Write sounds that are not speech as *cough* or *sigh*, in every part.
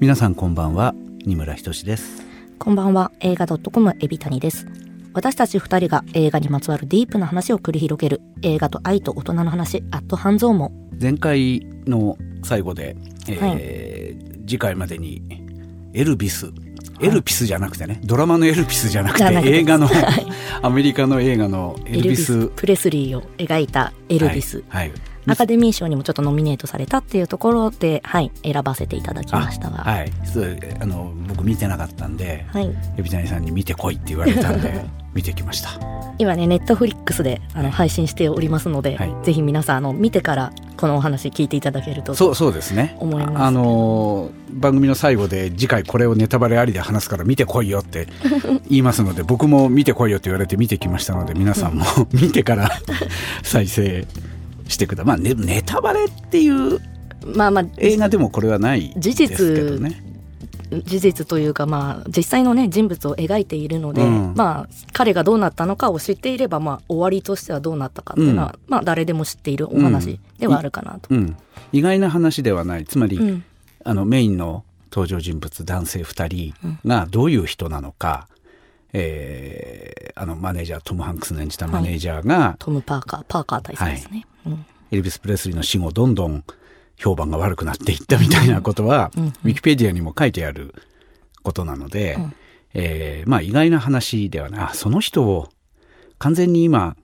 皆さんこんばんは。二村ひとしです。こんばんは。映画 .com エビタニです。私たち二人が映画にまつわるディープな話を繰り広げる。映画と愛と大人の話アット半蔵門。前回の最後で、えー、はい、次回までにエルビスエルピスじゃなくてね、ドラマのエルピスじゃなくて映画の、アメリカの映画のエルビスプレスリーを描いたエルビス、はい、はいアカデミー賞にもちょっとノミネートされたっていうところで、はい、選ばせていただきましたが。はい。あの僕見てなかったんで、はい、エビタニさんに見てこいって言われたんで *laughs* 見てきました。今ねネットフリックスであの配信しておりますので、はい、ぜひ皆さんあの見てからこのお話聞いていただけるとそうそうですね。思います。あの番組の最後で次回これをネタバレありで話すから見てこいよって *laughs* 言いますので僕も見てこいよって言われて見てきましたので皆さんも *laughs* 見てから再生してくだまあネネタバレっていうまあまあ映画でもこれはないですけどね。事実というか、まあ、実際の、ね、人物を描いているので、うん、まあ、彼がどうなったのかを知っていれば、まあ、終わりとしてはどうなったかっていうのは、うん、まあ、誰でも知っているお話ではあるかなと。うん、意外な話ではない。つまり、あのメインの登場人物男性2人がどういう人なのか、えー、あのマネージャートム・ハンクスの演じたマネージャーが、はい、トム・パーカーパーカー大佐ですね。エルビス・プレスリーの死後どんどん評判が悪くなっていったみたいなことは、ウィキペディアにも書いてあることなので、うん、えー、まあ意外な話ではない。その人を完全に今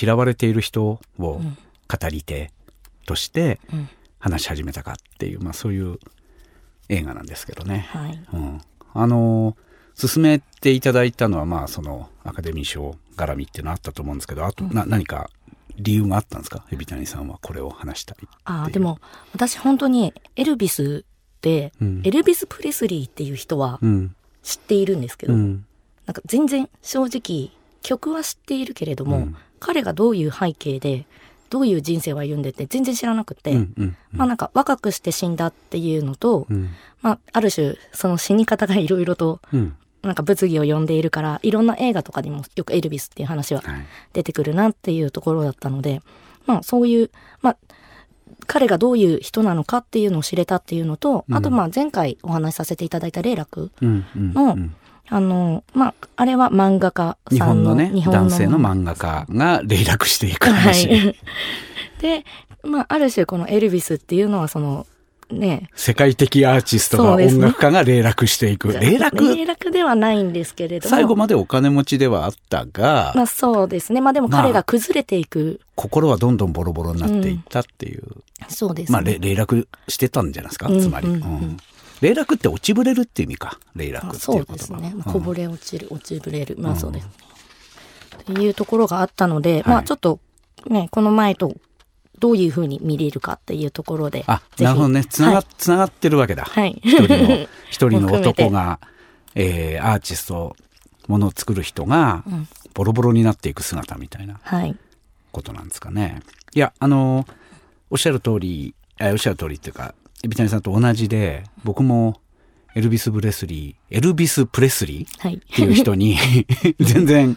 嫌われている人を語り手として話し始めたかっていう、まあそういう映画なんですけどね。はい、うん、あの進めていただいたのはまあそのアカデミー賞絡みっていうのはあったと思うんですけどあとな、何か理由があったんですか？海老谷さんはこれを話したいあでも私本当にエルビスで、うん、エルビス・プレスリーっていう人は知っているんですけど、うん、なんか全然正直曲は知っているけれども、うん、彼がどういう背景でどういう人生を歩んでて全然知らなくて、うんうんうん、まあなんか若くして死んだっていうのと、まあある種その死に方がいろいろとなんか物議を呼んでいるから、いろんな映画とかにもよくエルビスっていう話は出てくるなっていうところだったので、はい、まあそういう、まあ、彼がどういう人なのかっていうのを知れたっていうのと、あとまあ前回お話しさせていただいた霊楽の、あの、まあ、あれは漫画家さんの。日本のね、日本の男性の漫画家が霊落していく話。はい、*laughs* で、まあ、ある種このエルビスっていうのはその、ね。世界的アーティストが音楽家が霊落していく。ね、霊落？霊落ではないんですけれども。最後までお金持ちではあったが。まあそうですね。まあでも彼が崩れていく。まあ、心はどんどんボロボロになっていったっていう。うん、そうです、ね、まあ霊落してたんじゃないですか、つまり。うんうんうん霊落って落ちぶれるっていう意味か。霊落っていう言葉。そうですね。こぼれ落ちる、落ちぶれる。まあそうです。っていうところがあったので、まあちょっとね、この前とどういうふうに見れるかっていうところで。あ、なるほどね。つなが、はい、つながってるわけだ。はい。一人の、*laughs* 一人の男が、えー、アーティスト、ものを作る人が、ボロボロになっていく姿みたいな、はい。ことなんですかね。いや、あの、おっしゃる通り、えおっしゃる通りっていうか、海老谷さんと同じで、僕も、エルビス・ブレスリー、エルビス・プレスリーっていう人に、はい、全然、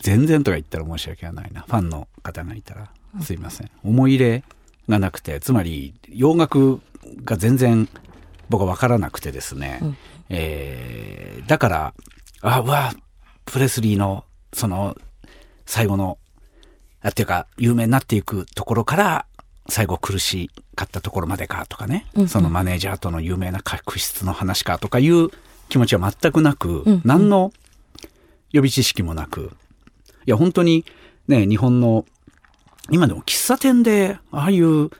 全然とか言ったら申し訳ないな。ファンの方がいたら、すいません。思い入れがなくて、つまり洋楽が全然僕は分からなくてですね、うん、えー、だから、あ、うわ、プレスリーのその最後の、あっていうか有名になっていくところから最後苦しかったところまでかとかね、うんうん、そのマネージャーとの有名な確執の話かとかいう気持ちは全くなく、うんうん、何の予備知識もなく、いや本当にね、日本の今でも喫茶店で、ああいう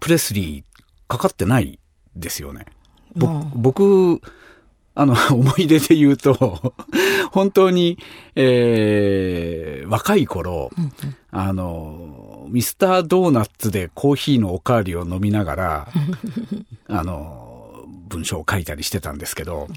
プレスリーかかってないですよね。僕、あの、*laughs* 思い出で言うと、*laughs* 本当に、えー、若い頃、うんうん、あの、ミスタードーナツでコーヒーのおかわりを飲みながら、*laughs* あの、文章を書いたりしてたんですけど、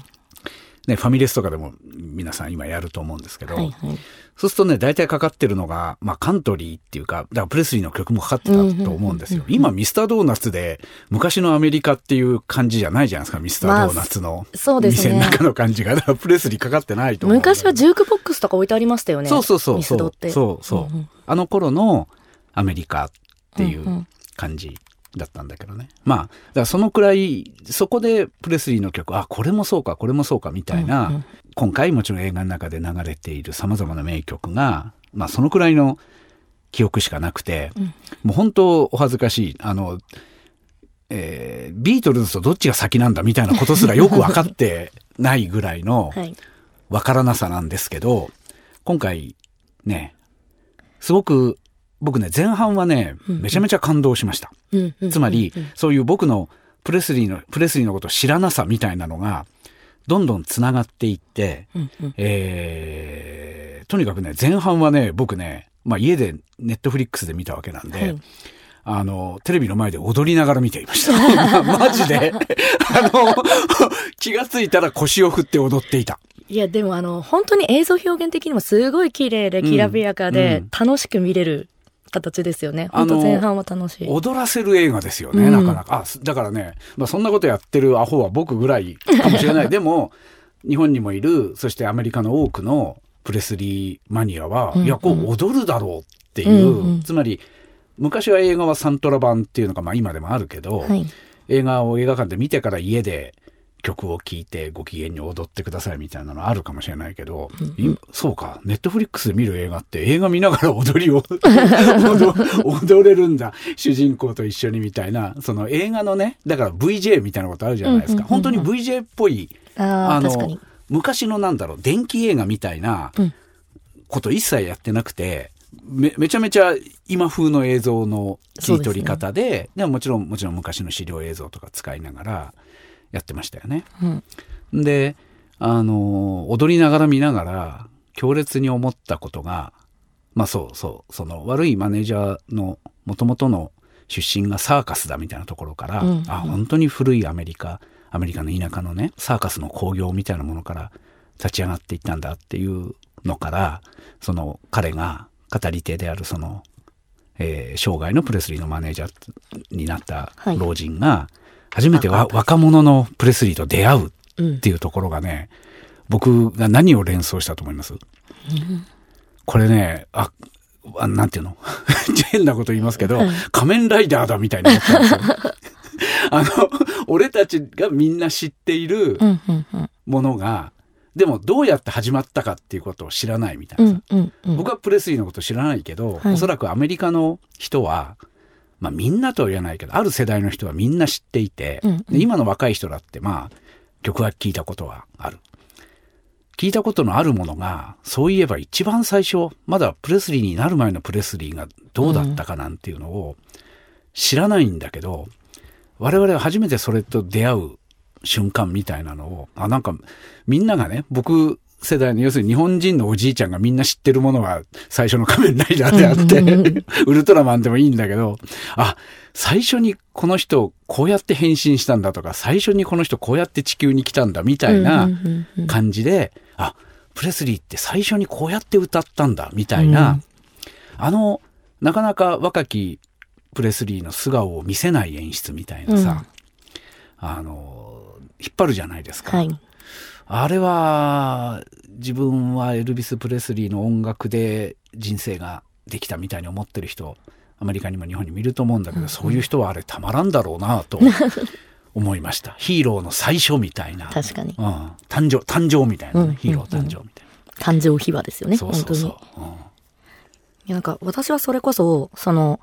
ね、ファミレスとかでも皆さん今やると思うんですけど、はいはい、そうするとね、大体かかってるのが、まあカントリーっていうか、だからプレスリーの曲もかかってたと思うんですよ。今ミスタードーナツで昔のアメリカっていう感じじゃないじゃないですか、ミスタードーナツの。そうですね。店の中の感じが。プレスリーかかってないと思う。昔はジュークボックスとか置いてありましたよね。そうそうそう。ミスドって。そうそう。うんうんあの頃のアメリカっていう感じだったんだけどね。まあ、だからそのくらい、そこでプレスリーの曲、あ、これもそうか、これもそうかみたいな、うんうん、今回もちろん映画の中で流れている様々な名曲が、まあそのくらいの記憶しかなくて、うん、もう本当お恥ずかしい。あの、えー、ビートルズとどっちが先なんだみたいなことすらよく分かって *laughs* ないぐらいの分からなさなんですけど、今回ね、すごく僕ね、前半はね、めちゃめちゃ感動しました。つまり、そういう僕のプレスリーの、プレスリーのことを知らなさみたいなのが、どんどん繋がっていって、えー、とにかくね、前半はね、僕ね、まあ家でネットフリックスで見たわけなんで、はい。あの、テレビの前で踊りながら見ていました。*laughs* マジで。あの、*laughs* 気がついたら腰を振って踊っていた。いや、でもあの、本当に映像表現的にもすごい綺麗で、きらびやかで、楽しく見れる形ですよね。本当前半は楽しい。踊らせる映画ですよね、うん、なかなか。あ、だからね、まあそんなことやってるアホは僕ぐらいかもしれない。*laughs* でも、日本にもいる、そしてアメリカの多くのプレスリーマニアは、うんうん、いや、こう踊るだろうっていう、うんうん、つまり、昔は映画はサントラ版っていうのが、まあ今でもあるけど、はい、映画を映画館で見てから家で曲を聴いてご機嫌に踊ってくださいみたいなのあるかもしれないけど、うん、そうか、ネットフリックスで見る映画って映画見ながら踊りを *laughs* 踊れるんだ、主人公と一緒にみたいな、その映画のね、だから VJ みたいなことあるじゃないですか。本当に VJ っぽい、あの、昔のなんだろう、電気映画みたいなこと一切やってなくて、めめちゃめちゃ今風の映像の切り取り方で、でね、でももちろん、もちろん昔の資料映像とか使いながら、やってましたよね。うん、であの踊りながら見ながら強烈に思ったことがまあそうそうその悪いマネージャーのもともとの出身がサーカスだみたいなところから、うん。うん、あ本当に古いアメリカアメリカの田舎のねサーカスの興行みたいなものから立ち上がっていったんだっていうのからその彼が語り手であるその、えー、生涯のプレスリーのマネージャーになった老人が、はい初めて若者のプレスリーと出会うっていうところがね、うん、僕が何を連想したと思います、うん、これね、あ、あなんていうの？*laughs* 変なこと言いますけど、仮面ライダーだみたいに思ったんですよ。*laughs* あの、俺たちがみんな知っているものが、でもどうやって始まったかっていうことを知らないみたいなさ、僕はプレスリーのこと知らないけど、はい、おそらくアメリカの人はまあみんなとは言わないけど、ある世代の人はみんな知っていて、うんうん、今の若い人だってまあ曲は聴いたことはある。聞いたことのあるものが、そういえば一番最初、まだプレスリーになる前のプレスリーがどうだったかなんていうのを知らないんだけど、我々は初めてそれと出会う瞬間みたいなのを、あ、なんかみんながね、僕世代の、要するに日本人のおじいちゃんがみんな知ってるものが最初の仮面ライダーであってウルトラマンでもいいんだけど、あ、最初にこの人こうやって変身したんだとか、最初にこの人こうやって地球に来たんだみたいな感じで、あ、プレスリーって最初にこうやって歌ったんだみたいな、あの、なかなか若きプレスリーの素顔を見せない演出みたいなさ、うん、あの、引っ張るじゃないですか。はいあれは自分はエルビス・プレスリーの音楽で人生ができたみたいに思ってる人アメリカにも日本にもいると思うんだけど、うん、そういう人はあれたまらんだろうなと思いました。ヒーローの最初みたいな。確かに、うん、誕生誕生みたいな、うん、ヒーロー誕生みたいな、誕生秘話ですよねそうそうそう、うん、いやなんか私はそれこそその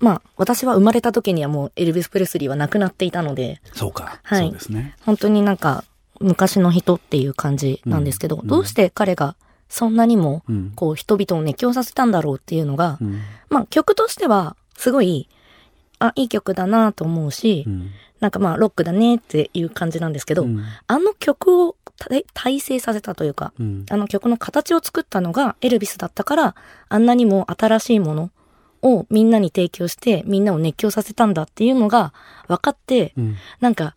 まあ、私は生まれた時にはもうエルビス・プレスリーは亡くなっていたので。そうか。はい。そうですね。本当になんか、昔の人っていう感じなんですけど、うん、どうして彼がそんなにも、こう、人々を熱狂させたんだろうっていうのが、うん、まあ、曲としては、すごい、あ、いい曲だなと思うし、うん、なんかまあ、ロックだねっていう感じなんですけど、あの曲を体制させたというか、あの曲の形を作ったのがエルビスだったから、あんなにも新しいものをみんなに提供して、みんなを熱狂させたんだっていうのが分かって、なんか、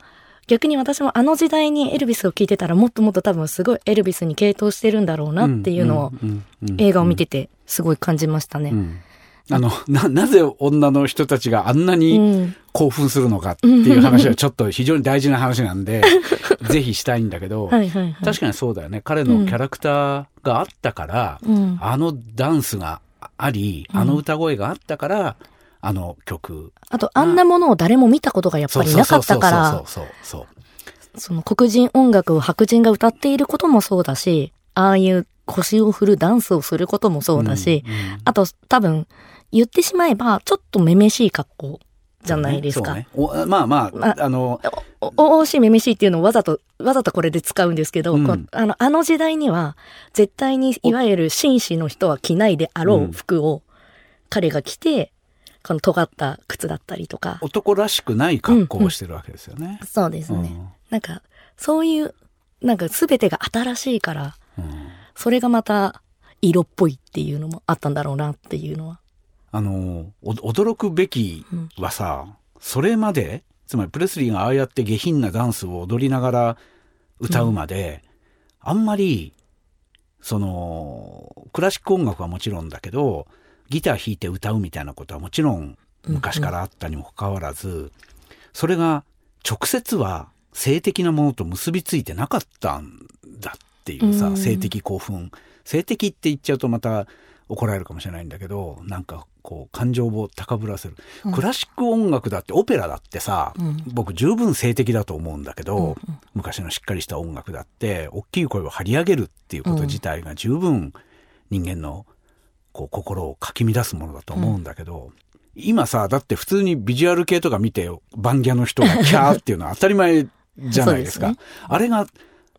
逆に私もあの時代にエルビスを聴いてたらもっともっと多分すごいエルビスに傾倒してるんだろうなっていうのを映画を見ててすごい感じましたね。あの、な、なぜ女の人たちがあんなに興奮するのかっていう話はちょっと非常に大事な話なんで、*laughs* ぜひしたいんだけど、はいはいはい、確かにそうだよね。彼のキャラクターがあったから、うん、あのダンスがあり、あの歌声があったから、あの曲。あと、あんなものを誰も見たことがやっぱりなかったから、その黒人音楽を白人が歌っていることもそうだし、ああいう腰を振るダンスをすることもそうだし、うんうん、あと多分言ってしまえばちょっとめめしい格好じゃないですか。ねね、まあまあ、まあ、あの、おおしいめめしいっていうのをわざと、わざとこれで使うんですけど、うん、あの、あの時代には、絶対にいわゆる紳士の人は着ないであろう服を彼が着て、この尖った靴だったりとか。男らしくない格好をしてるわけですよね。うんうん、そうですね。うん、なんか、そういう、なんか全てが新しいから、うん、それがまた色っぽいっていうのもあったんだろうなっていうのは。あの、驚くべきはさ、うん、それまで、つまりプレスリーがああやって下品なダンスを踊りながら歌うまで、うん、あんまり、その、クラシック音楽はもちろんだけど、ギター弾いて歌うみたいなことはもちろん昔からあったにもかかわらず、うんうん、それが直接は性的なものと結びついてなかったんだっていうさ、うん、性的興奮。性的って言っちゃうとまた怒られるかもしれないんだけどなんかこう感情を高ぶらせる、うん、クラシック音楽だってオペラだってさ、うん、僕十分性的だと思うんだけど、うんうん、昔のしっかりした音楽だって大きい声を張り上げるっていうこと自体が十分人間のこう心をかき乱すものだと思うんだけど、今さだって普通にビジュアル系とか見てバンギャの人がキャーっていうのは当たり前じゃないですか。すね、あれが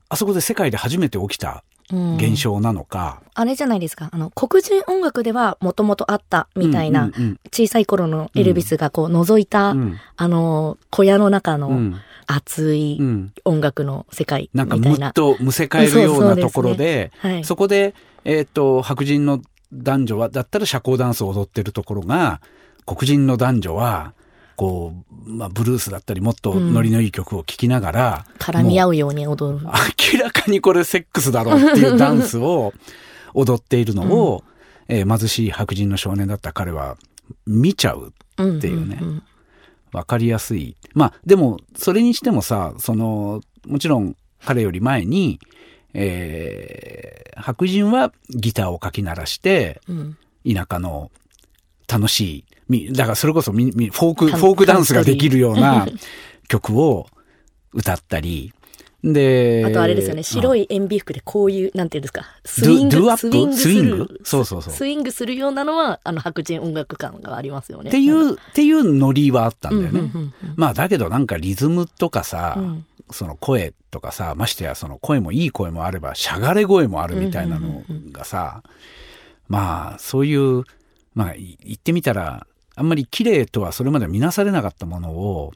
あそこで世界で初めて起きた現象なのか、うん、あれじゃないですか。あの黒人音楽ではもともとあったみたいな、うんうんうん、小さい頃のエルビスがこう覗いた、うん、あの小屋の中の熱い音楽の世界みたいな、うん、なんかむっとむせ返るようなところでそ、ね。はい、そこで、えーと、白人の男女はだったら社交ダンスを踊ってるところが黒人の男女はこう、まあ、ブルースだったり、もっとノリのいい曲を聴きながら、うん、絡み合うように踊る。明らかにこれセックスだろうっていうダンスを踊っているのを、うん、えー、貧しい白人の少年だった彼は見ちゃうっていうね。わ、うんうん、かりやすい。まあ、でも、それにしてもさ、その、もちろん彼より前に、えー、白人はギターをかき鳴らして、田舎の楽しい、だからそれこそフォーク、フォークダンスができるような *laughs* 曲を歌ったり、で、あとあれですよね、白い塩ビ服でこういう、なんていうんですか、スイング、スイングスイング？そうそうそう。スイングするようなのは、あの、白人音楽感がありますよね。っていう、っていうノリはあったんだよね。まあ、だけどなんかリズムとかさ、うん、その声とかさ、ましてやその声もいい声もあれば、しゃがれ声もあるみたいなのがさ、まあ、そういう、まあ、言ってみたら、あんまり綺麗とはそれまで見なされなかったものを、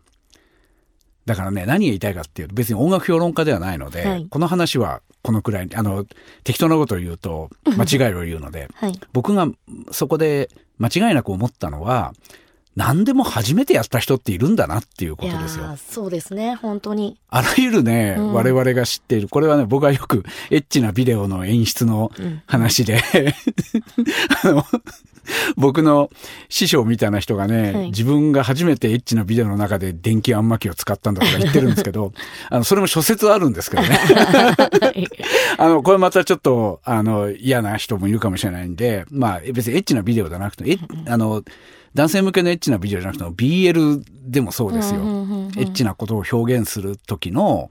だからね、何が言いたいかっていうと、別に音楽評論家ではないので、はい、この話はこのくらい、あの、適当なことを言うと間違いを言うので、*laughs* はい、僕がそこで間違いなく思ったのは、何でも初めてやった人っているんだなっていうことですよ。そうですね、本当に。あらゆるね、うん、我々が知っている、これはね、僕はよくエッチなビデオの演出の話で、うん、あの、*laughs* 僕の師匠みたいな人がね、はい、自分が初めてエッチなビデオの中で電気あんまきを使ったんだとか言ってるんですけど、*laughs* あの、それも諸説あるんですけどね。*laughs* あの、これまたちょっと、あの、嫌な人もいるかもしれないんで、まあ、別にエッチなビデオじゃなくて、え、あの、男性向けのエッチなビデオじゃなくても BL でもそうですよ。エッチなことを表現する時の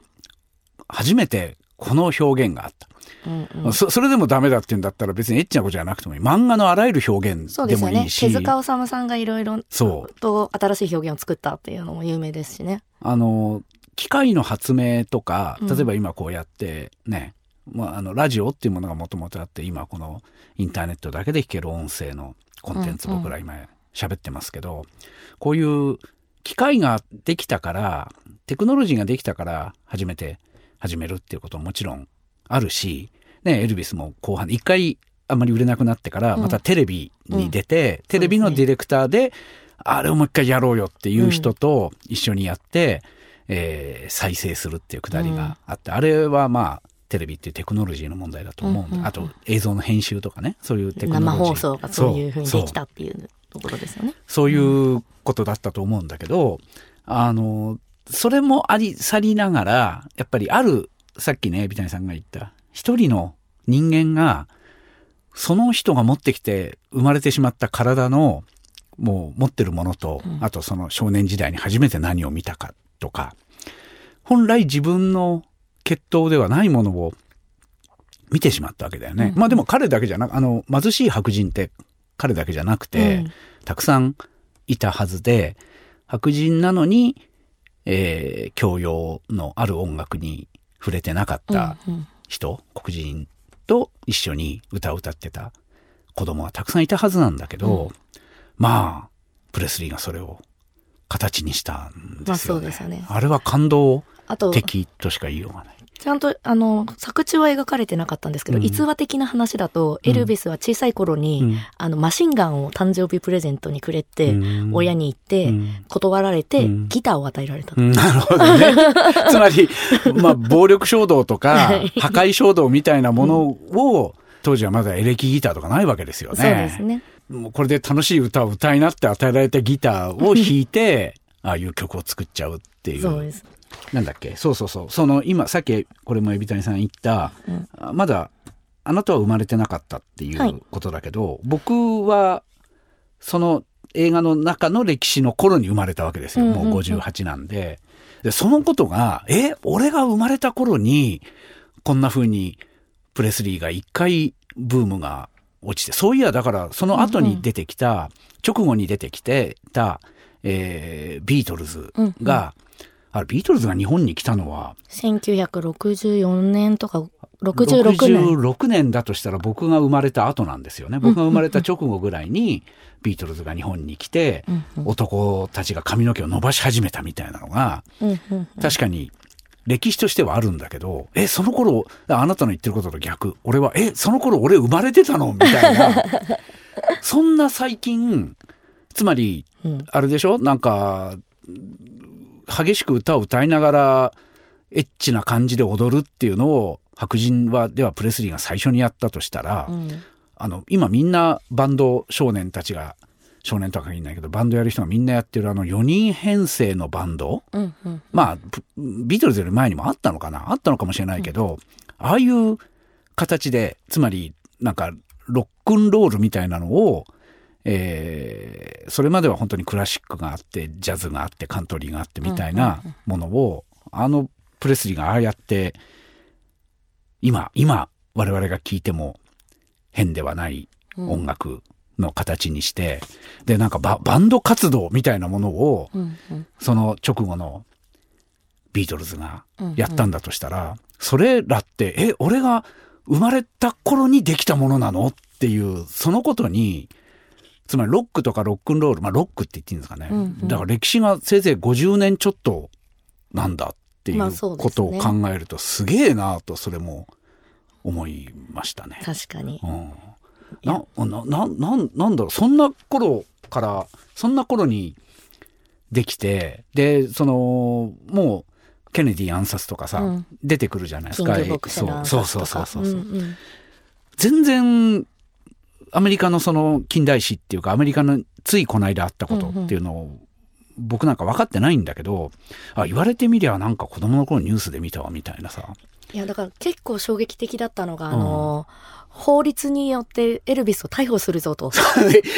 初めてこの表現があった。うんうん、そそれでもダメだって言うんだったら別にエッチなことじゃなくてもいい。漫画のあらゆる表現でもいいし、ね、手塚治虫さんがいろいろと新しい表現を作ったっていうのも有名ですしね。あの機械の発明とか例えば今こうやってね、うん、まあ、あのラジオっていうものがもともとあって今このインターネットだけで聞ける音声のコンテンツ僕ら今喋ってますけど、こういう機械ができたから、テクノロジーができたから初めて始めるっていうことももちろんあるし、ね、エルビスも後半で一回あんまり売れなくなってから、またテレビに出て、うん、テレビのディレクターで、あれをもう一回やろうよっていう人と一緒にやって、うん、えー、再生するっていうくだりがあって、あれはまあ、テレビっていうテクノロジーの問題だと思うんで、うんうん、あと映像の編集とかね、そういうテクノロジー。生放送がそういうふうにできたっていうところですよね。そういうことだったと思うんだけど、あの、それもあり、去りながら、やっぱりある、さっきね、ビタニさんが言った、一人の人間が、その人が持ってきて生まれてしまった体のもう持ってるものと、うん、あとその少年時代に初めて何を見たかとか本来自分の血統ではないものを見てしまったわけだよね。うん、まあでも彼だけじゃなくあの貧しい白人って彼だけじゃなくて、うん、たくさんいたはずで白人なのに、えー、教養のある音楽に触れてなかった人、うんうん、黒人と一緒に歌を歌ってた子供はたくさんいたはずなんだけど、うん、まあプレスリーがそれを形にしたんですよね。まあ、そうですよねあれは感動的としか言いようがない。ちゃんと、あの、作中は描かれてなかったんですけど、うん、逸話的な話だと、エルビスは小さい頃に、うん、あの、マシンガンを誕生日プレゼントにくれて、うん、親に言って、断られて、ギターを与えられた。なるほどね。*laughs* つまり、まあ、暴力衝動とか、*laughs* 破壊衝動みたいなものを、当時はまだエレキギターとかないわけですよね。そうですね。もうこれで楽しい歌を歌いなって与えられたギターを弾いて、*laughs* ああいう曲を作っちゃうっていう。そうです。なんだっけ？そうそうそう。その今さっきこれも海老谷さん言った、うん、まだあなたは生まれてなかったっていうことだけど、はい、僕はその映画の中の歴史の頃に生まれたわけですよ、もう58なんで。でそのことがえ俺が生まれた頃にこんな風にプレスリーが一回ブームが落ちてそういやだからその後に出てきた、うんうん、直後に出てきてた、えー、ビートルズが、うんあれビートルズが日本に来たのは1964年とか66年。66年だとしたら僕が生まれた後なんですよね。僕が生まれた直後ぐらいにビートルズが日本に来て、男たちが髪の毛を伸ばし始めたみたいなのが、確かに歴史としてはあるんだけど、え、その頃、あなたの言ってることと逆。俺は、え、その頃俺生まれてたの？みたいな。*laughs* そんな最近、つまり、あれでしょ？なんか、激しく歌を歌いながらエッチな感じで踊るっていうのを白人はではプレスリーが最初にやったとしたら、うん、あの今みんなバンド少年たちが少年とは限らないけどバンドやる人がみんなやってるあの4人編成のバンド、うんうん、まあビートルズより前にもあったのかな？あったのかもしれないけど、うん、ああいう形でつまりなんかロックンロールみたいなのをえー、それまでは本当にクラシックがあってジャズがあってカントリーがあってみたいなものを、あのプレスリーがああやって今今我々が聴いても変ではない音楽の形にして、うん、でなんかババンド活動みたいなものを、うんうん、その直後のビートルズがやったんだとしたら、うんうん、それらってえ俺が生まれた頃にできたものなの？っていうそのことにつまりロックとかロックンロール、まあロックって言っていいんですかね。うんうん、だから歴史がせいぜい50年ちょっとなんだっていうことを考えるとすげえなとそれも思いましたね。確かに。うん、なななななんだろうそんな頃からそんな頃にできてでそのもうケネディ暗殺とかさ、うん、出てくるじゃないですか。そうそうそうそうそう。うんうん、全然アメリカのその近代史っていうかアメリカのついこの間あったことっていうのを僕なんか分かってないんだけど、あ言われてみりゃなんか子供の頃ニュースで見たわみたいなさ。いやだから結構衝撃的だったのが、あの、法律によってエルビスを逮捕するぞと。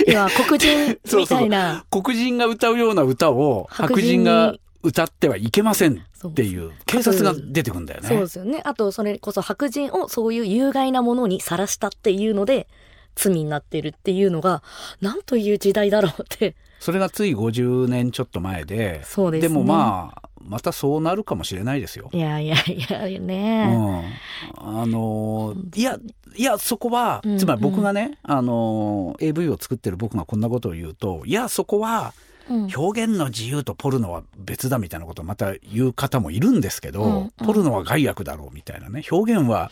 いや *laughs* 黒人みたいな *laughs* 黒人が歌うような歌を白人が歌ってはいけませんっていう警察が出てくるんだよね。そうですよね。あとそれこそ白人をそういう有害なものにさらしたっていうので罪になってるっていうのが何という時代だろうって。それがつい50年ちょっと前でそうです、ね、でもまあまたそうなるかもしれないですよ。いやいやいやね、うん、あのいやいやそこは、つまり僕がね、あの AV を作ってる僕がこんなことを言うといやそこは表現の自由とポルノは別だみたいなことをまた言う方もいるんですけど、うんうん、ポルノは害悪だろうみたいなね。表現は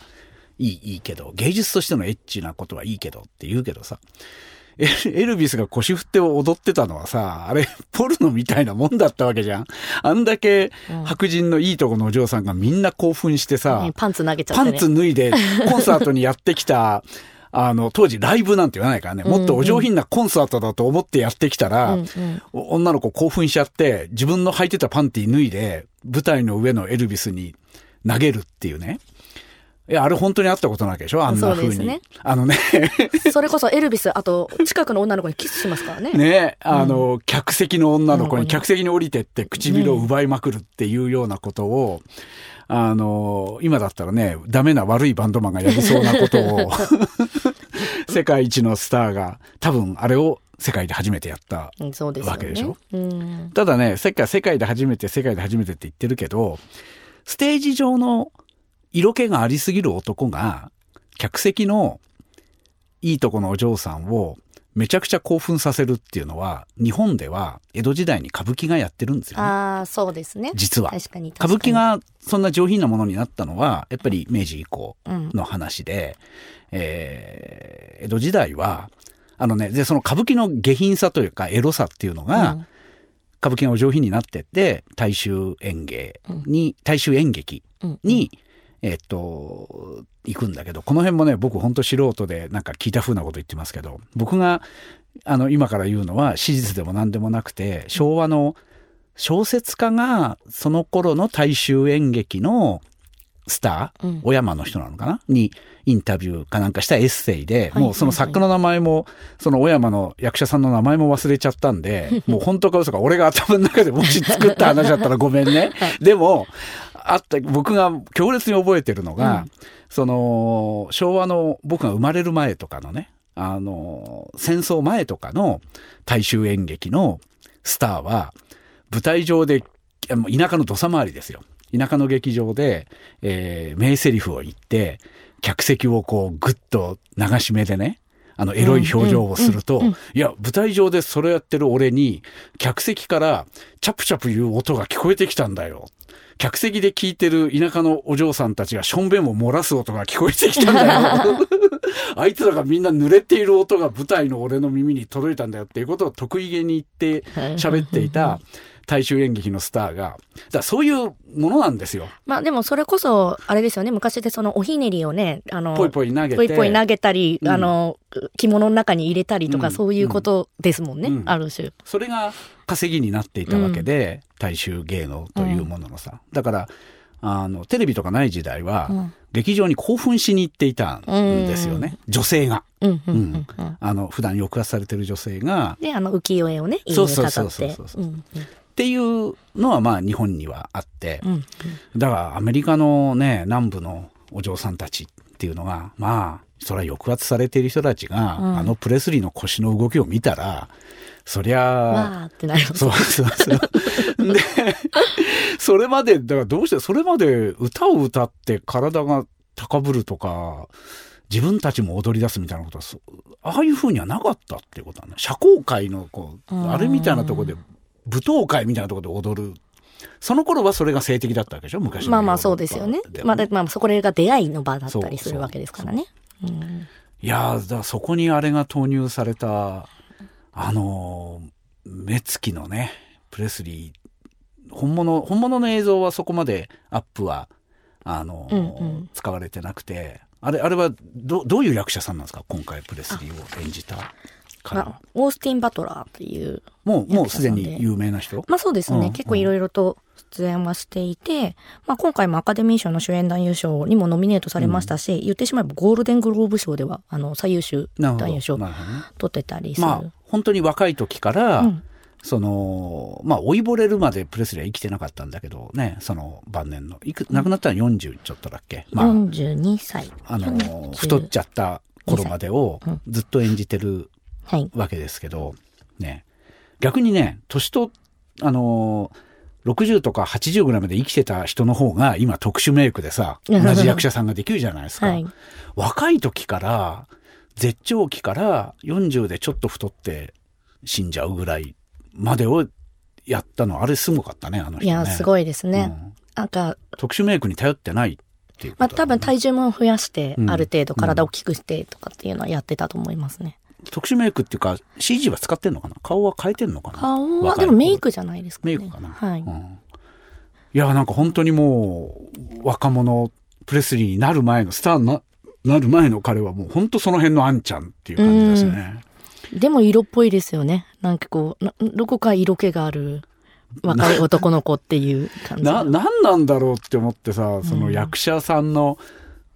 いい、いいけど、芸術としてのエッチなことはいいけどって言うけどさ、エルビスが腰振って踊ってたのはさ、あれ、ポルノみたいなもんだったわけじゃん。あんだけ白人のいいとこのお嬢さんがみんな興奮してさ、うん、パンツ投げちゃって、ね、パンツ脱いで *laughs* コンサートにやってきた、あの、当時ライブなんて言わないからね、もっとお上品なコンサートだと思ってやってきたら、うんうん、女の子興奮しちゃって、自分の履いてたパンティ脱いで、舞台の上のエルビスに投げるっていうね。いや、あれ本当に会ったことないわけでしょ？あんな風に。ね、あのね。*laughs* それこそエルビス、あと、近くの女の子にキスしますか？ら *laughs* ね。ねあの、うん、客席の女の子に客席に降りてって唇を奪いまくるっていうようなことを、ね、あの、今だったらね、ダメな悪いバンドマンがやりそうなことを *laughs* 世界一のスターが、多分あれを世界で初めてやったわけでしょ？ねうん、ただね、世界で初めて、世界で初めてって言ってるけど、ステージ上の色気がありすぎる男が、客席のいいとこのお嬢さんをめちゃくちゃ興奮させるっていうのは、日本では江戸時代に歌舞伎がやってるんですよね。ああ、そうですね。実は。確かに歌舞伎がそんな上品なものになったのは、やっぱり明治以降の話で、うん、えー、江戸時代は、あのね、で、その歌舞伎の下品さというか、エロさっていうのが、うん、歌舞伎がお上品になってって、大衆演芸に、うん、大衆演劇に、えっと、行くんだけど、この辺もね、僕ほんと素人でなんか聞いた風なこと言ってますけど、僕が、あの、今から言うのは史実でも何でもなくて、昭和の小説家がその頃の大衆演劇のスター、うん、小山の人なのかな？にインタビューかなんかしたエッセイで、もうその作家の名前も、その小山の役者さんの名前も忘れちゃったんで、*laughs* もう本当か嘘か、俺が頭の中でもし作った話だったらごめんね。*laughs* でも、あった、僕が強烈に覚えてるのが、うん、その、昭和の僕が生まれる前とかのね、あの、戦争前とかの大衆演劇のスターは、舞台上で、田舎の土佐回りですよ。田舎の劇場で、えー、名台詞を言って、客席をこうぐっと流し目でね、あの、エロい表情をすると、いや、舞台上でそれやってる俺に、客席から、チャプチャプ言う音が聞こえてきたんだよ。客席で聞いてる田舎のお嬢さんたちがしょんべんを漏らす音が聞こえてきたんだよ。*laughs* あいつらがみんな濡れている音が舞台の俺の耳に届いたんだよっていうことを得意げに言って喋っていた *laughs* 大衆演劇のスターが、だそういうものなんですよ。まあでもそれこそ、あれですよね、昔でそのおひねりをね、あの、ぽいぽい投げて。ぽいぽい投げたり、うん、あの、着物の中に入れたりとか、そういうことですもんね、うん、ある種。それが稼ぎになっていたわけで、大衆芸能というもののさ。だから、あの、テレビとかない時代は、劇場に興奮しに行っていたんですよね。女性が。あの、普段抑圧されてる女性が。で、あの、浮世絵をね、そうそうそうそうそう。っていうのはまあ日本にはあって、だからアメリカのね、南部のお嬢さんたちっていうのが、まあ、それは抑圧されている人たちが、あのプレスリーの腰の動きを見たら、そりゃ、わーってなります。そうそうそう。で、それまで、だからどうして、それまで歌を歌って体が高ぶるとか、自分たちも踊り出すみたいなことは、ああいうふうにはなかったっていうことはね。社交界の、こう、あれみたいなところで、舞踏会みたいなところで踊る。その頃はそれが性的だったわけでしょ？昔まあまあそうですよね。まあ、まあ、そこが出会いの場だったりするわけですからね。そうそういやだそこにあれが投入された、あの、目つきのね、プレスリー、本物、本物の映像はそこまでアップは、あの、うんうん、使われてなくて、あれ、あれはど、どういう役者さんなんですか？今回プレスリーを演じた。まあ、オースティン・バトラーっていうもう、もうすでに有名な人？まあそうですね。うん、結構いろいろと出演はしていて、まあ今回もアカデミー賞の主演男優賞にもノミネートされましたし、うん、言ってしまえばゴールデングローブ賞では、あの、最優秀男優賞、取ってたりする。まあ本当に若い時から、うん。その、まあ、老いぼれるまでプレスリーは生きてなかったんだけどね、その晩年の。いく、亡くなったのは40ちょっとだっけ、まあ、42歳。あの、太っちゃった頃までをずっと演じてるわけですけど、ね。逆にね、年と、あのー、60とか80ぐらいまで生きてた人の方が今特殊メイクでさ、*laughs* 同じ役者さんができるじゃないですか。はい、若い時から、絶頂期から40でちょっと太って死んじゃうぐらいまでをやったの、あれすごかったね、あの人、ね、いや、すごいですね。うん、なんか、特殊メイクに頼ってないっていう、ね、まあ多分体重も増やして、ある程度体を大きくしてとかっていうのはやってたと思いますね。特殊メイクっていうか CG は使ってんのかな？顔は変えてんのかな？顔はでもメイクじゃないですか、ね、メイクかな？はい、うん、いやなんか本当にもう若者プレスリーになる前のスターにななる前の彼はもう本当その辺のあんちゃんっていう感じですね。でも色っぽいですよね。なんかこうどこか色気がある若い男の子っていう感じ。な何なんだろうって思ってさその役者さんの、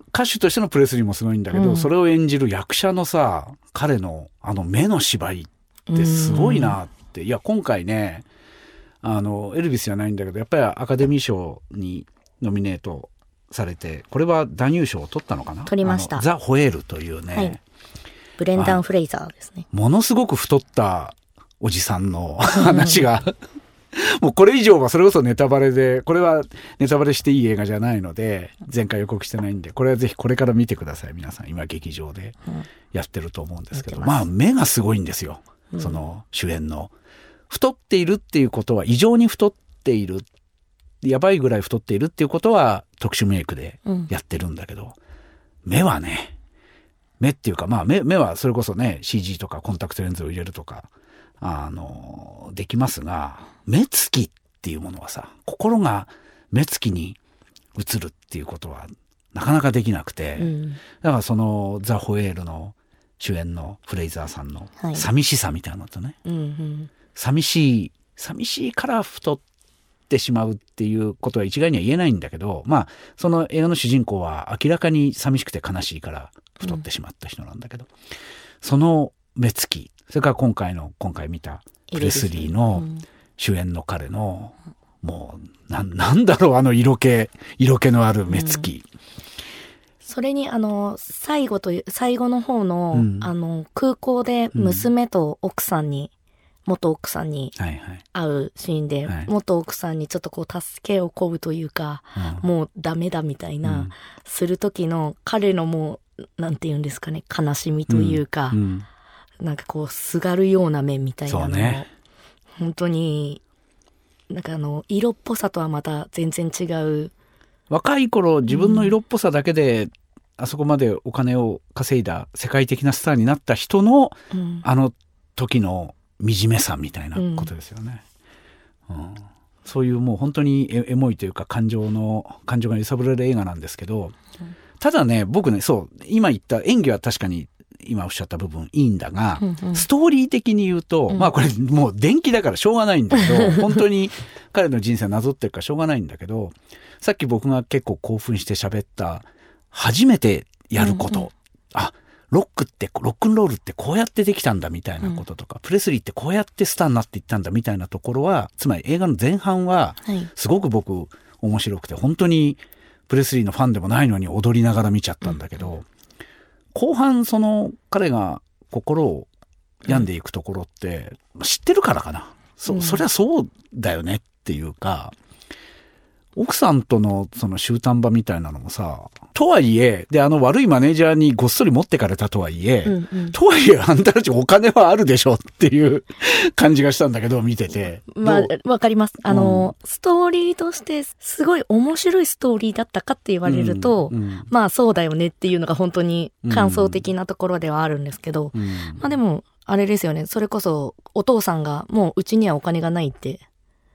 歌手としてのプレスリーもすごいんだけど、うん、それを演じる役者のさ彼のあの目の芝居ってすごいなって、いや今回ねあのエルビスじゃないんだけどやっぱりアカデミー賞にノミネートされてこれは男優賞を取ったのかな？取りました。ザ・ホエールというね、はい、ブレンダン・フレイザーですね。ものすごく太ったおじさんの *laughs* 話が、*laughs* もうこれ以上はそれこそネタバレで、これはネタバレしていい映画じゃないので、前回予告してないんで、これはぜひこれから見てください、皆さん。今劇場でやってると思うんですけど、うん、まあ目がすごいんですよ。その主演の。太っているっていうことは異常に太っている。やばいぐらい太っているっていうことは特殊メイクでやってるんだけど、うん、目はね、目っていうかまあ目目はそれこそね CG とかコンタクトレンズを入れるとかあの、できますが、目つきっていうものはさ、心が目つきに映るっていうことはなかなかできなくて、うん、だからそのザ・ホエールの主演のフレイザーさんの寂しさみたいなのとね、はいうんうん、寂しい、寂しいから太ってしまうっていうことは一概には言えないんだけど、まあ、その映画の主人公は明らかに寂しくて悲しいから太ってしまった人なんだけど、うん、その目つき、それから今回の今回見たプレスリーの主演の彼の、もうななんだろうあの色気色気のある目つき、うん、それにあの最後という最後の方の、うん、あの空港で娘と奥さんに、うん、元奥さんに会うシーンで、はい。はい、元奥さんにちょっとこう助けを請うというか、もうダメだみたいな、する時の彼のもうなんて言うんですかね悲しみというか、なんかこうすがるような面みたいなの。を、ね、本当になんかあの色っぽさとはまた全然違う。若い頃自分の色っぽさだけで、うん、あそこまでお金を稼いだ世界的なスターになった人の、うん、あの時の惨めさみたいなことですよね。うん、そういうもう本当にエモいというか感情の感情が揺さぶられる映画なんですけど、ただね僕ねそう今言った演技は確かに今おっしゃった部分いいんだが、うんうん、ストーリー的に言うと、うん、まあこれもう電気だからしょうがないんだけど、*laughs* 本当に彼の人生をなぞってるからしょうがないんだけど、さっき僕が結構興奮して喋った、初めてやること、うんうん、あ、ロックって、ロックンロールってこうやってできたんだみたいなこととか、うん、プレスリーってこうやってスターになっていったんだみたいなところは、つまり映画の前半は、すごく僕面白くて、本当にプレスリーのファンでもないのに踊りながら見ちゃったんだけど、うん後半その彼が心を病んでいくところって、知ってるからかな。そ、そりゃそうだよねっていうか、奥さんとのその終端場みたいなのもさ、とはいえ、で、あの悪いマネージャーにごっそり持ってかれたとはいえ、うんうん、とはいえ、あんたたちお金はあるでしょっていう *laughs* 感じがしたんだけど、見てて。まあ、わかります。あの、うん、ストーリーとしてすごい面白いストーリーだったかって言われると、うんうん、まあそうだよねっていうのが本当に感想的なところではあるんですけど、まあでも、あれですよね。それこそお父さんがもううちにはお金がないって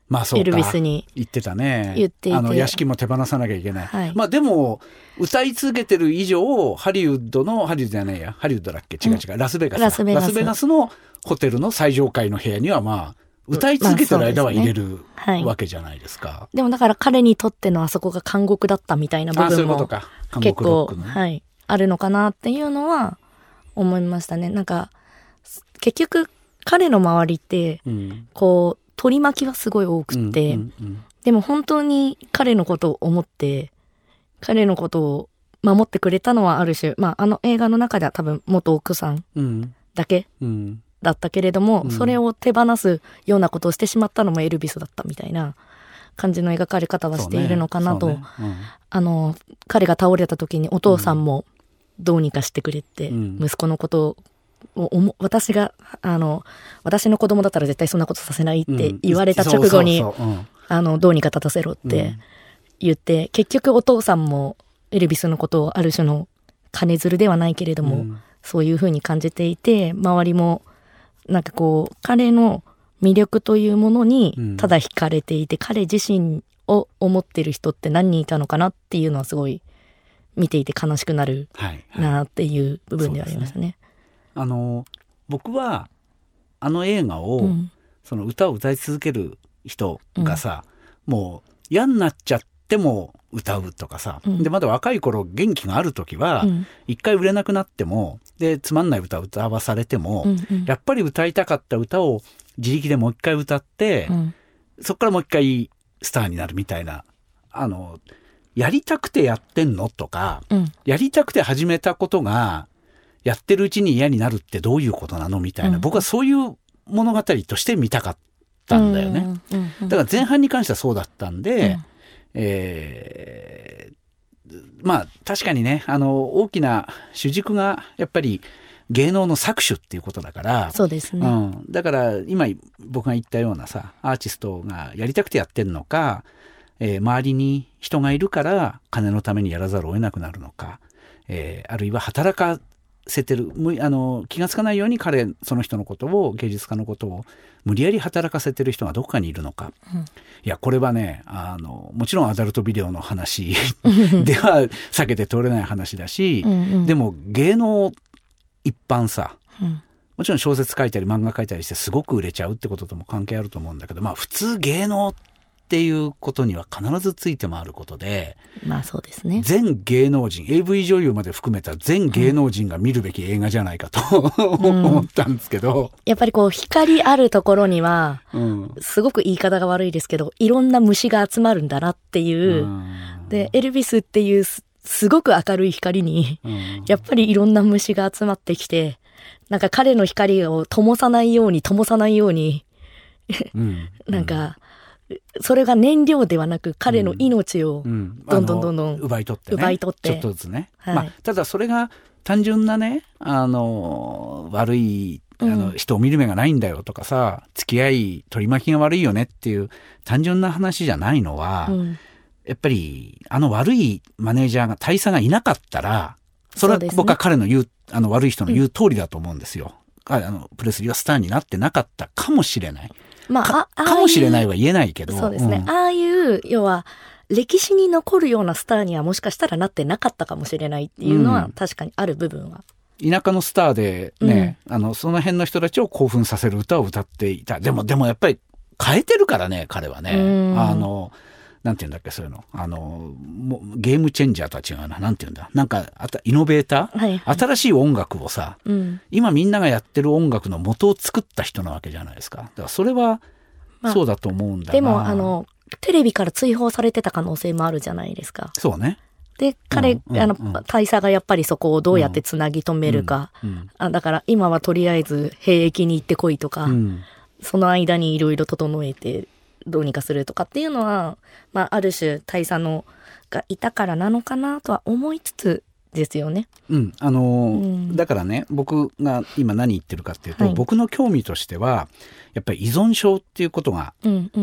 まあそうエルビスに言ってたね。言っていて。あの屋敷も手放さなきゃいけない。はい、まあでも、歌い続けてる以上、ハリウッドの、ハリウッドじゃないや、ハリウッドだっけ？違う違う、ラスベガス。ラスベガス。ラスベガスのホテルの最上階の部屋にはまあ、歌い続けてる間は入れる、まあね、わけじゃないですか、はい。でもだから彼にとってのあそこが監獄だったみたいな部分も結構、ね、はい、あるのかなっていうのは思いましたね。なんか、結局彼の周りって、こう、取り巻きはすごい多くて、うんうんうん、でも本当に彼のことを思って、彼のことを守ってくれたのはある種、まあ、あの映画の中では多分元奥さんだけだったけれども、うん、それを手放すようなことをしてしまったのもエルビスだったみたいな感じの描かれ方はしているのかなと、ねね。うん、あの彼が倒れた時にお父さんもどうにかしてくれて、息子のことをお私があの私の子供だったら絶対そんなことさせないって言われた直後にあのどうにか立たせろって言って、うん、結局お父さんもエルビスのことをある種の金づるではないけれども、うん、そういうふうに感じていて周りもなんかこう彼の魅力というものにただ惹かれていて、うん、彼自身を思ってる人って何人いたのかなっていうのはすごい見ていて悲しくなるなっていう部分ではありましたね。はいはいあの僕はあの映画を、うん、その歌を歌い続ける人がさ、うん、もう嫌になっちゃっても歌うとかさ、うん、でまだ若い頃元気がある時は一、回売れなくなってもでつまんない歌を歌わされても、うんうん、やっぱり歌いたかった歌を自力でもう一回歌って、うん、そこからもう一回スターになるみたいなあのやりたくてやってんのとか、うん、やりたくて始めたことがやってるうちに嫌になるってどういうことなの？みたいな、僕はそういう物語として見たかったんだよね。だから前半に関してはそうだったんで、えー、まあ確かにねあの大きな主軸がやっぱり芸能の搾取っていうことだから。そうですね、うん、だから今僕が言ったようなさアーティストがやりたくてやってんのか、えー、周りに人がいるから金のためにやらざるを得なくなるのか、えー、あるいは働かせてる。あの気が付かないように彼その人のことを芸術家のことを無理やり働かせてる人がどこかにいるのか、うん、いやこれはねあのもちろんアダルトビデオの話 *laughs* では避けて通れない話だし、うんうん、でも芸能一般さ、うん、もちろん小説書いたり漫画書いたりしてすごく売れちゃうってこととも関係あると思うんだけどまあ普通芸能ってっていうことには必ずついて回ることで、まあそうですね。全芸能人、AV 女優まで含めた全芸能人が見るべき映画じゃないかと、うん、思ったんですけど。やっぱりこう光あるところには、うん、すごく言い方が悪いですけど、いろんな虫が集まるんだなっていう。うん、で、エルビスっていうすごく明るい光に、やっぱりいろんな虫が集まってきて、なんか彼の光を灯さないように灯さないように *laughs* なんか、それが燃料ではなく彼の命をどんどんどんどん奪い取って、ね、奪い取って。ちょっとずつね、はい、まあ、ただそれが単純なねあの悪いあの、人を見る目がないんだよとかさ付き合い取り巻きが悪いよねっていう単純な話じゃないのは、うん、やっぱりあの悪いマネージャーが大佐がいなかったらそれは僕は彼の言う、あの悪い人の言う通りだと思うんですよ。うん、あのプレスリーはスターになってなかったかもしれない。まあ、かかもしれないは言えないけど。そうですね。うん、ああいう、要は、歴史に残るようなスターにはもしかしたらなってなかったかもしれないっていうのは確かにある部分は。うん、田舎のスターでね、うん、あの、その辺の人たちを興奮させる歌を歌っていた。でも、でもやっぱり変えてるからね、彼はね。あの、なんて言うんだっけ、そういうの。あの、ゲームチェンジャーとは違うな。なんて言うんだ。なんか、あたイノベーター、はいはい、新しい音楽をさ、うん、今みんながやってる音楽の元を作った人なわけじゃないですか。だからそれは、そうだと思うんだでも、あの、テレビから追放されてた可能性もあるじゃないですか。そうね。で、彼、うんうんうん、あの、大佐がやっぱりそこをどうやってつなぎ止めるか。あだから今はとりあえず兵役に行ってこいとか、うん、その間にいろいろ整えてどうにかするとかっていうのは、まあ、ある種大佐のがいたからなのかなとは思いつつですよね。うん、あのーうん、だからね僕が今何言ってるかっていうと、はい、僕の興味としてはやっぱり依存症っていうことが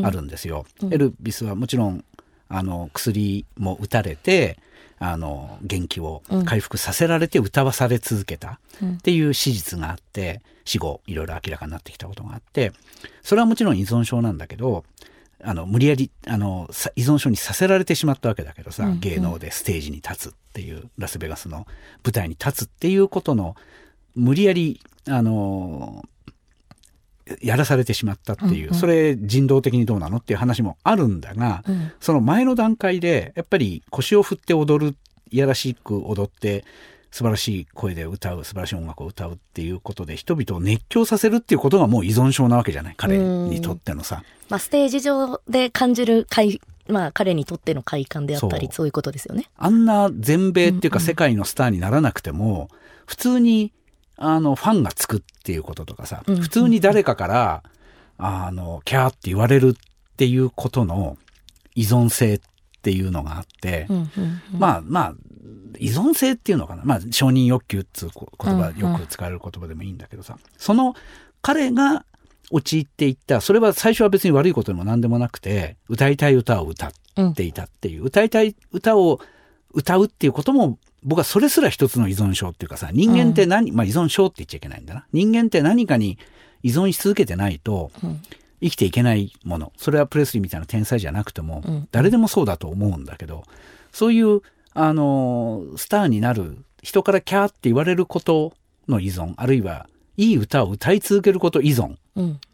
あるんですよ。うん。うん、エルビスはもちろんあの薬も打たれてあの元気を回復させられて歌わされ続けたっていう史実があって死後いろいろ明らかになってきたことがあってそれはもちろん依存症なんだけどあの無理やりあの依存症にさせられてしまったわけだけどさ、うんうん、芸能でステージに立つっていうラスベガスの舞台に立つっていうことの無理やりあのやらされてしまったっていう、うんうん、それ人道的にどうなのっていう話もあるんだが、うん、その前の段階でやっぱり腰を振って踊るいやらしく踊って素晴らしい声で歌う素晴らしい音楽を歌うっていうことで人々を熱狂させるっていうことがもう依存症なわけじゃない。彼にとってのさ。まあ、ステージ上で感じる快まあ、彼にとっての快感であったりそう。いうことですよね。あんな全米っていうか世界のスターにならなくても、うんうん、普通にあのファンがつくっていうこととかさ、うん。うん、普通に誰かからあのキャーって言われるっていうことの依存性っていうのがあって、うんうんうん、まあまあ依存性っていうのかな。まあ、承認欲求っていう言葉、よく使われる言葉でもいいんだけどさ、その彼が陥っていった、それは最初は別に悪いことでも何でもなくて、歌いたい歌を歌っていたっていう、うん、歌いたい歌を歌うっていうことも、僕はそれすら一つの依存症っていうかさ、人間って何、うん、まあ依存症って言っちゃいけないんだな。人間って何かに依存し続けてないと、生きていけないもの。それはプレスリーみたいな天才じゃなくても、誰でもそうだと思うんだけど、そういうあの、スターになる、人からキャーって言われることの依存、あるいは、いい歌を歌い続けること依存、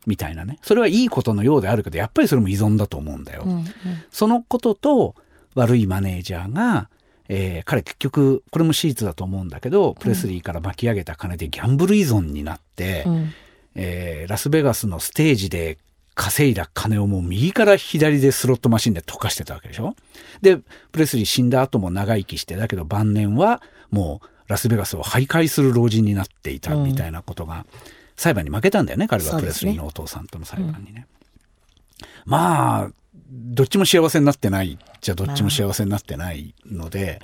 みたいなね。それはいいことのようであるけど、やっぱりそれも依存だと思うんだよ。うんうん、そのことと、悪いマネージャーが、えー、彼結局これも史実だと思うんだけどプレスリーから巻き上げた金でギャンブル依存になって、うん、えー、ラスベガスのステージで稼いだ金をもう右から左でスロットマシンで溶かしてたわけでしょ？で、プレスリー死んだ後も長生きして、だけど晩年はもうラスベガスを徘徊する老人になっていたみたいなことが、裁判に負けたんだよね、彼はプレスリーのお父さんとの裁判にね。うん、まあ、どっちも幸せになってないじゃどっちも幸せになってないので、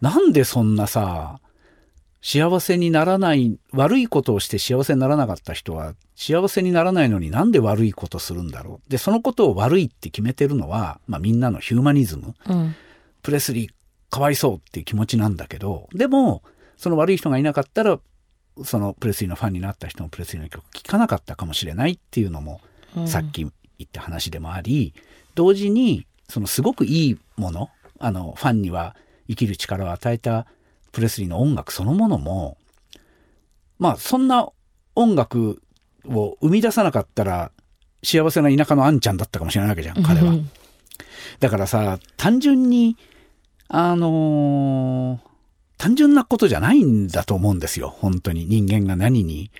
なんでそんなさ、幸せにならない、悪いことをして幸せにならなかった人は、幸せにならないのになんで悪いことするんだろう。で、そのことを悪いって決めてるのは、まあみんなのヒューマニズム。うん、プレスリーかわいそうっていう気持ちなんだけど、でも、その悪い人がいなかったら、そのプレスリーのファンになった人もプレスリーの曲聴かなかったかもしれないっていうのも、さっき言った話でもあり、同時に、そのすごくいいもの、あの、ファンには生きる力を与えたプレスリーの音楽そのものも、まあそんな音楽を生み出さなかったら幸せな田舎のあんちゃんだったかもしれないわけじゃん、彼は。だからさ、単純に、あのー、単純なことじゃないんだと思うんですよ。本当に人間が何に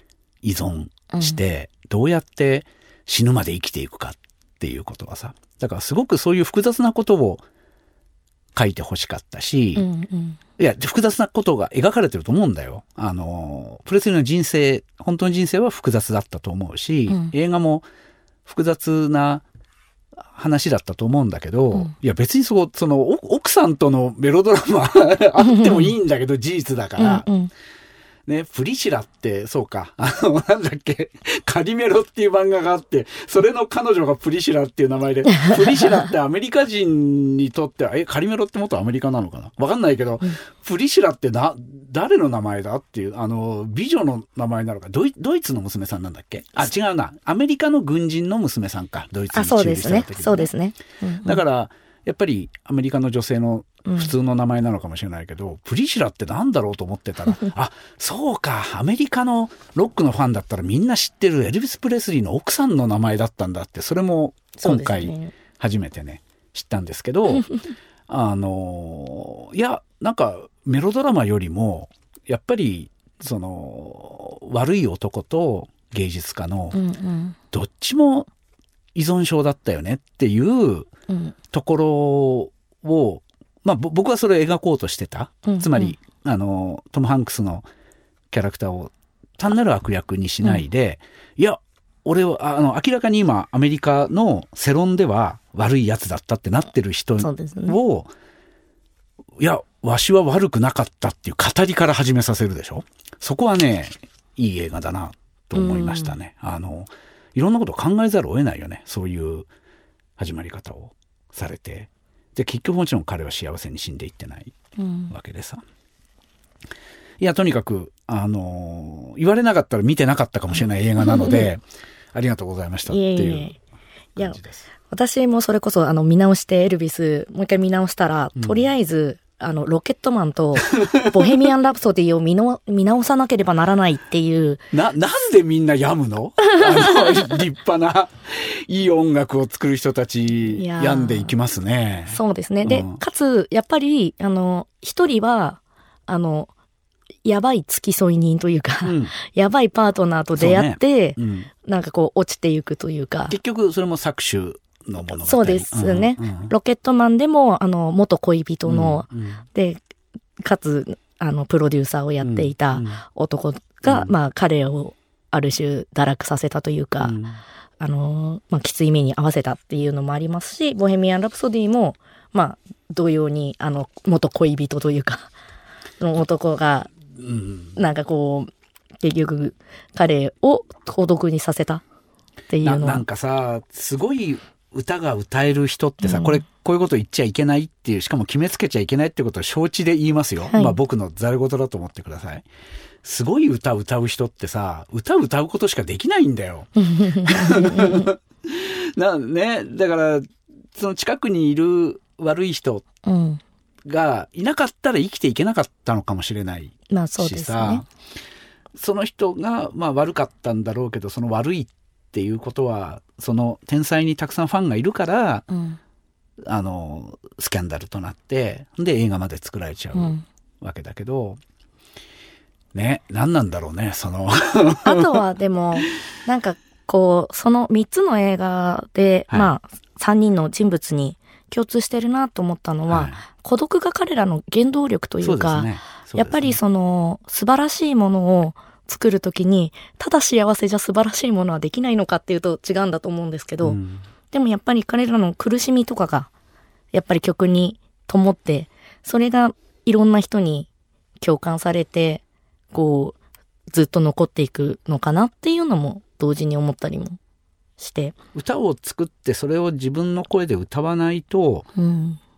依存して、どうやって死ぬまで生きていくかっていうことはさ。だからすごくそういう複雑なことを書いてほしかったし、うんうん、いや、複雑なことが描かれてると思うんだよ。あの、プレスリーの人生、本当の人生は複雑だったと思うし、うん、映画も複雑な話だったと思うんだけど、うん、いや別にそこ、その奥さんとのメロドラマ *laughs* あってもいいんだけど、事実だから、うんうんね、プリシラって、そうか、あの、なんだっけ、カリメロっていう漫画があって、それの彼女がプリシラっていう名前で、プリシラってアメリカ人にとっては、え、カリメロって元アメリカなのかな？わかんないけど、うん、プリシラってな、誰の名前だっていう、あの、美女の名前なのか、ドイドイツの娘さんなんだっけ？あ、違うな。アメリカの軍人の娘さんか、ドイツに駐留した時、ね、そうですね。そうですね。うんうん、だから、やっぱりアメリカの女性の普通の名前なのかもしれないけど、うん、プリシラってなんだろうと思ってたら *laughs* あそうかアメリカのロックのファンだったらみんな知ってるエルビス・プレスリーの奥さんの名前だったんだってそれも今回初めてね、ね、知ったんですけど *laughs* あのいやなんかメロドラマよりもやっぱりその悪い男と芸術家のどっちも依存症だったよねっていうところをまあ、僕はそれを描こうとしてた。うんうん、つまり、あの、トム・ハンクスのキャラクターを単なる悪役にしないで、うん、いや、俺は、あの、明らかに今、アメリカの世論では悪いやつだったってなってる人を、ね、いや、わしは悪くなかったっていう語りから始めさせるでしょ？そこはね、いい映画だなと思いましたね。うん、あの、いろんなことを考えざるを得ないよね。そういう始まり方をされて。で結局もちろん彼は幸せに死んでいってないわけでさ、うん、いやとにかくあの言われなかったら見てなかったかもしれない映画なので *laughs* ありがとうございましたっていう感じです。私もそれこそあの見直してエルビスもう一回見直したら、うん、とりあえずあの、ロケットマンと、*laughs* ボヘミアン・ラプソディを見の見直さなければならないっていう。な、なんでみんな病むの？*laughs* あの *laughs* 立派な、いい音楽を作る人たち、病んでいきますね。そうですね。で、うん、かつ、やっぱり、あの、一人は、あの、やばい付き添い人というか、うん、やばいパートナーと出会って、ねうん、なんかこう落ちていくというか。結局それも搾取の物語そうですね、うんうん、ロケットマンでもあの元恋人の、うんうん、でかつあのプロデューサーをやっていた男が、うん、まあ彼をある種堕落させたというか、うん、あのまあ、きつい目に合わせたっていうのもありますし「ボヘミアン・ラプソディも」まあ同様にあの元恋人というかの *laughs* 男が、なんかこう結局彼を孤独にさせたっていうのなんかさすごい歌が歌える人ってさ、うん、これ、こういうこと言っちゃいけないっていう、しかも決めつけちゃいけないってことを承知で言いますよ。はい、まあ僕のざる事だと思ってください。すごい歌歌う人ってさ、歌歌うことしかできないんだよ。*laughs* なね、だから、その近くにいる悪い人がいなかったら生きていけなかったのかもしれないしさ、まあそね、その人がまあ悪かったんだろうけど、その悪いっていうことはその天才にたくさんファンがいるから、うん、あのスキャンダルとなってで映画まで作られちゃうわけだけど、うん、ね何なんだろうねその。*laughs* あとはでもなんかこうその3つの映画で、はい、まあ3人の人物に共通してるなと思ったのは、はい、孤独が彼らの原動力というか、ね。ね、やっぱりその素晴らしいものを作るときに、ただ幸せじゃ素晴らしいものはできないのかっていうと違うんだと思うんですけど、うん、でもやっぱり彼らの苦しみとかが、やっぱり曲に灯って、それがいろんな人に共感されて、こう、ずっと残っていくのかなっていうのも同時に思ったりもして。歌を作ってそれを自分の声で歌わないと、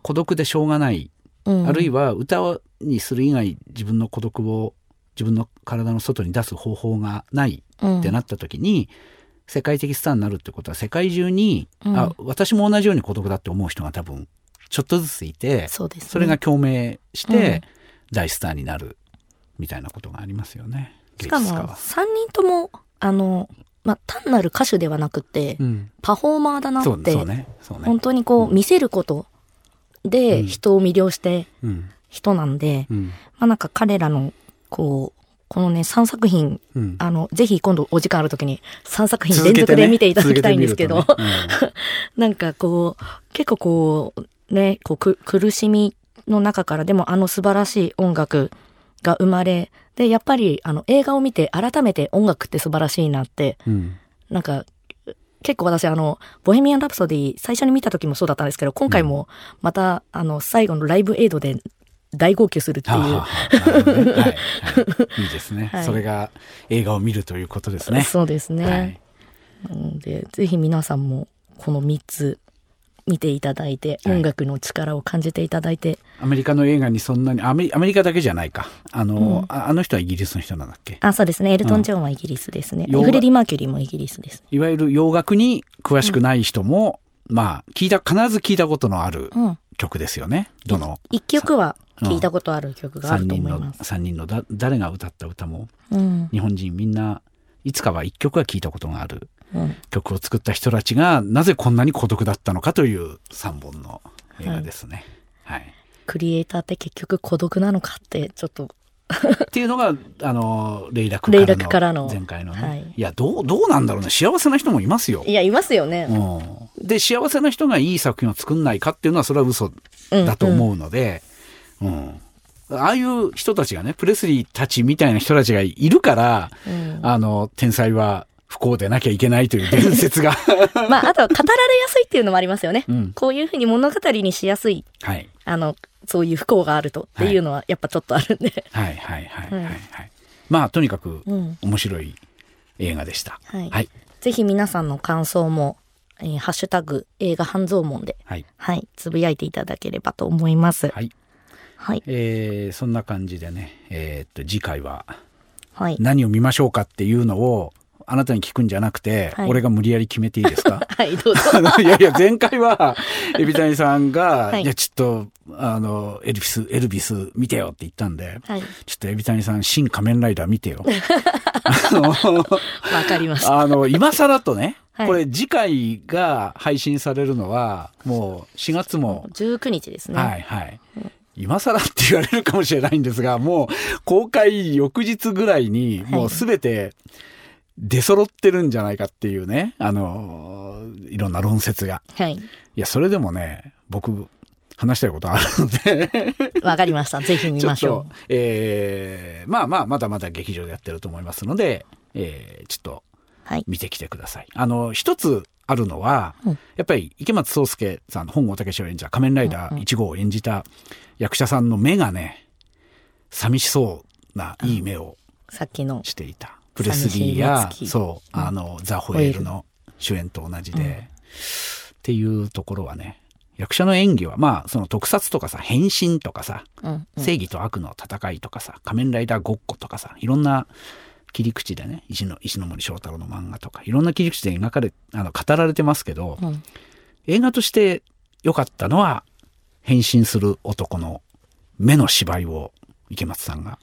孤独でしょうがない。うん、あるいは歌にする以外自分の孤独を自分の体の外に出す方法がないってなった時に、うん、世界的スターになるってことは世界中に、うん、あ私も同じように孤独だって思う人が多分ちょっとずついてそ、ね,、れが共鳴して大スターになるみたいなことがありますよね。しかも3人ともあのまあ、単なる歌手ではなくて、うん、パフォーマーだなって、ねね、本当にこう、見せることで人を魅了して人なんで、うん、まあなんか彼らのこう、このね、3作品、うん、あの、ぜひ今度お時間ある時に3作品連続で見ていただきたいんですけど、ねねうん、*laughs* なんかこう、結構こう、ね、こうく苦しみの中からでもあの素晴らしい音楽が生まれ、で、やっぱりあの映画を見て改めて音楽って素晴らしいなって、うん、なんか結構私あの、ボヘミアン・ラプソディ最初に見た時もそうだったんですけど、今回もまた、あの、最後のライブエイドで大号泣するっていう。ね。はい。はい、いいですね、*laughs* はい、それが映画を見るということですね。そうですね。はい、でぜひ皆さんもこの3つ見ていただいて、音楽の力を感じていただいて、アメリカの映画にそんなにアメアメリカだけじゃないか。あの、うん、あの人はイギリスの人なんだっけ？あそうですね。エルトン・ジョンはイギリスですね、うん、フレディ・マーキュリーもイギリスです。いわゆる洋楽に詳しくない人も、うん、まあ聞いた必ず聞いたことのある曲ですよね、どの？一曲は聞いたことある曲があると思います。3人の ,3 人のだ誰が歌った歌も、うん、日本人みんないつかは1曲は聞いたことがある、うん、曲を作った人たちがなぜこんなに孤独だったのかという3本の映画ですね。はい、はい、クリエイターって結局孤独なのかってちょっとっていうのがあのレイラクからの前回のね、はい、いやどうどうなんだろうね。幸せな人もいますよ。いやいますよね、うん、で幸せな人がいい作品を作んないかっていうのはそれは嘘だと思うので、うん、うん。ああいう人たちがね、プレスリーたちみたいな人たちがいるから、うん、あの、天才は不幸でなきゃいけないという伝説が。*laughs* まあ、あとは語られやすいっていうのもありますよね。うん、こういうふうに物語にしやすい。はい。あの、そういう不幸があるとっていうのはやっぱちょっとあるんで。はい、はい、はい、はい、はい。まあ、とにかく面白い映画でした。はい。はい、ぜひ皆さんの感想も、えー、ハッシュタグ映画半蔵門で、はい、はい、つぶやいていただければと思います。はい。はい。えー、そんな感じでね、えー、っと、次回は、何を見ましょうかっていうのを、あなたに聞くんじゃなくて、はい、俺が無理やり決めていいですか？*laughs* はい、どうぞ。*laughs* いやいや、前回は、エビタニさんが、はい、いや、ちょっと、あの、エルビス、エルビス見てよって言ったんで、はい、ちょっとエビタニさん、新仮面ライダー見てよ。*laughs* わかりました。あの、今更とね、これ次回が配信されるのは、もう4月も。19日ですね。はいはい。今更って言われるかもしれないんですが、もう公開翌日ぐらいにもうすべて出揃ってるんじゃないかっていうね、あの、いろんな論説が。はい。いや、それでもね、僕、話したいことあるのでわかりました。ぜひ見ましょう。えー、まあまあ、まだまだ劇場でやってると思いますので、えー、ちょっと、見てきてください。はい、あの、一つあるのは、うん、やっぱり池松壮亮さん、本郷武史を演じた仮面ライダー1号を演じた役者さんの目がね、寂しそうないい目をさっきのしていた。プレスリーや、そう、あの、ザ・ホエールの主演と同じで、うん、っていうところはね、役者の演技は、まあ、その特撮とかさ、変身とかさ、うんうん、正義と悪の戦いとかさ、仮面ライダーごっことかさ、いろんな切り口でね石の石森章太郎の漫画とかいろんな切り口で描かれあの語られてますけど、うん、映画として良かったのは変身する男の目の芝居を池松さんが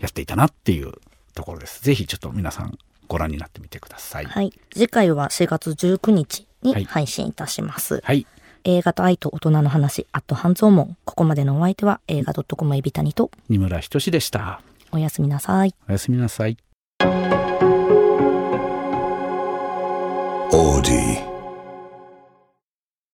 やっていたなっていうところです。うん、ぜひちょっと皆さんご覧になってみてください。はい。次回は4月19日に配信いたします。はい。映画と愛と大人の話、アット半蔵門。ここまでのお相手は映画 .com エビタニと二村仁でした。おやすみなさい。おやすみなさい。オーディ